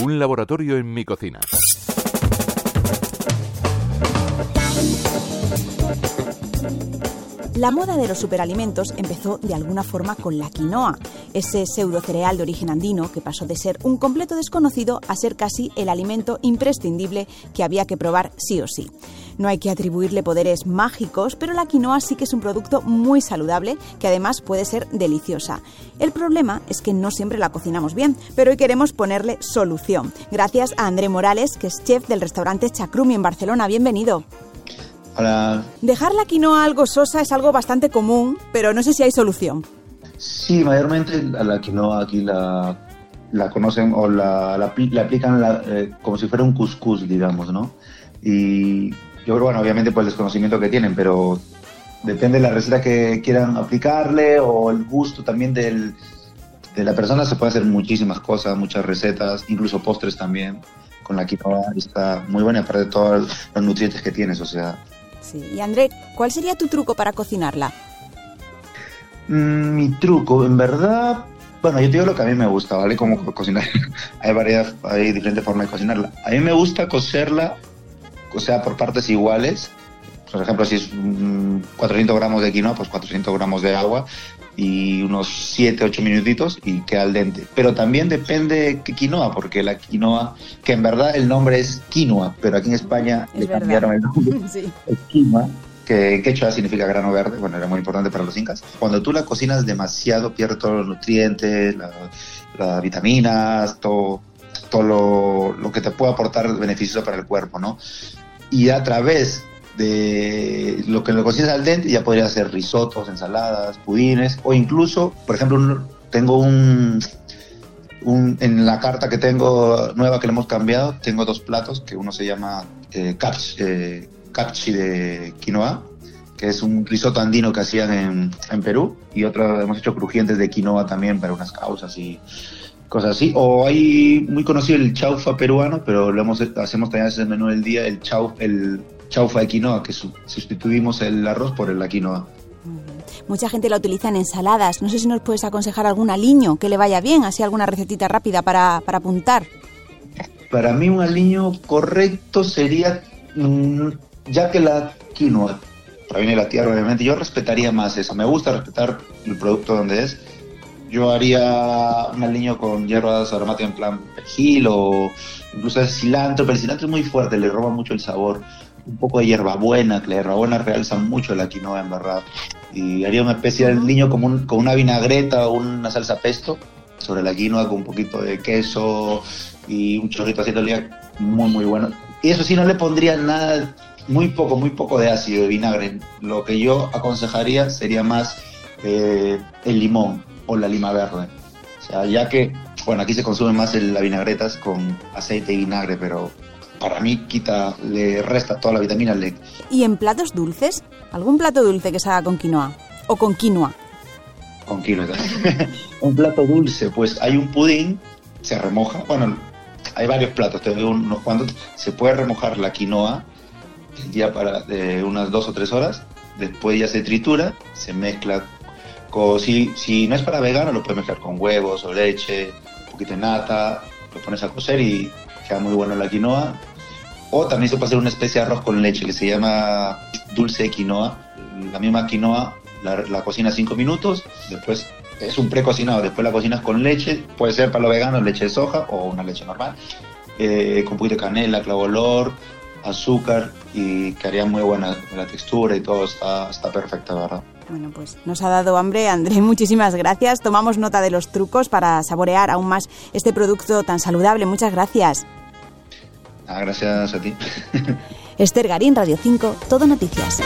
Un laboratorio en mi cocina. La moda de los superalimentos empezó de alguna forma con la quinoa, ese pseudo cereal de origen andino que pasó de ser un completo desconocido a ser casi el alimento imprescindible que había que probar sí o sí. No hay que atribuirle poderes mágicos, pero la quinoa sí que es un producto muy saludable que además puede ser deliciosa. El problema es que no siempre la cocinamos bien, pero hoy queremos ponerle solución. Gracias a André Morales, que es chef del restaurante Chacrumi en Barcelona. Bienvenido. Hola. Dejar la quinoa algo sosa es algo bastante común, pero no sé si hay solución. Sí, mayormente la quinoa aquí la, la conocen o la, la, aplican eh, como si fuera un couscous, digamos, ¿no? Y yo creo, bueno, obviamente por el desconocimiento que tienen, pero depende de la receta que quieran aplicarle o el gusto también del, de la persona, se puede hacer muchísimas cosas, muchas recetas, incluso postres también con la quinoa. Está muy buena, aparte de todos los nutrientes que tienes, o sea, y André, ¿cuál sería tu truco para cocinarla? Mm, mi truco, en verdad, bueno, yo te digo lo que a mí me gusta, ¿vale? Como cocinar. hay varias, hay diferentes formas de cocinarla. A mí me gusta cocerla, o sea, por partes iguales. Por ejemplo, si es 400 gramos de quinoa, pues 400 gramos de agua y unos 7, 8 minutitos y queda al dente. Pero también depende qué quinoa, porque la quinoa, que en verdad el nombre es quinoa, pero aquí en España le cambiaron el nombre. Es quinoa, que en quechua significa grano verde, bueno, era muy importante para los incas. Cuando tú la cocinas demasiado, pierde todos los nutrientes, las vitaminas, todo, todo lo, que te puede aportar beneficios para el cuerpo, ¿no? Y a través de lo que lo cocinas al dente, ya podría ser risotos, ensaladas, pudines, o incluso, por ejemplo, tengo un, un, en la carta que tengo nueva que le hemos cambiado, tengo dos platos, que uno se llama eh, eh de quinoa, que es un risotto andino que hacían en, en, Perú, y otro hemos hecho crujientes de quinoa también para unas causas y cosas así. O hay muy conocido el chaufa peruano, pero lo hemos, hacemos también ese menú del día, el chau, el chaufa de quinoa, que sustituimos el arroz por la quinoa. Mucha gente la utiliza en ensaladas. No sé si nos puedes aconsejar algún aliño que le vaya bien, así alguna recetita rápida para, apuntar. Para mí un aliño correcto sería, mm, ya que la quinoa proviene de la tierra, obviamente, yo respetaría más eso. Me gusta respetar el producto donde es. Yo haría un aliño con hierbas aromáticas en plan perejil o incluso cilantro, pero el cilantro es muy fuerte, le roba mucho el sabor un poco de hierbabuena, que la hierbabuena realza mucho la quinoa en verdad. Y haría una especie de niño como con una vinagreta o una salsa pesto sobre la quinoa con un poquito de queso y un chorrito así de muy muy bueno. Y eso sí, no le pondría nada, muy poco, muy poco de ácido de vinagre. Lo que yo aconsejaría sería más eh, el limón o la lima verde. O sea, ya que, bueno, aquí se consume más el, las vinagretas con aceite y vinagre, pero para mí quita, le resta toda la vitamina le. ¿Y en platos dulces? ¿Algún plato dulce que se haga con quinoa? ¿O con quinoa? Con quinoa. un plato dulce, pues hay un pudín, se remoja, bueno, hay varios platos, te doy unos cuantos, se puede remojar la quinoa ya para de unas dos o tres horas, después ya se tritura, se mezcla si, no es para vegano, lo puedes mezclar con huevos o leche, un poquito de nata, lo pones a cocer y queda muy bueno la quinoa, o también se puede hacer una especie de arroz con leche que se llama dulce quinoa. La misma quinoa la, la cocinas 5 minutos, después es un precocinado, después la cocinas con leche, puede ser para los veganos leche de soja o una leche normal, eh, con poquito de canela, clavo olor, azúcar y quedaría muy buena la textura y todo está, está perfecta, ¿verdad? Bueno, pues nos ha dado hambre, André. Muchísimas gracias. Tomamos nota de los trucos para saborear aún más este producto tan saludable. Muchas gracias. Ah, gracias a ti. Esther Garín, Radio 5, Todo Noticias.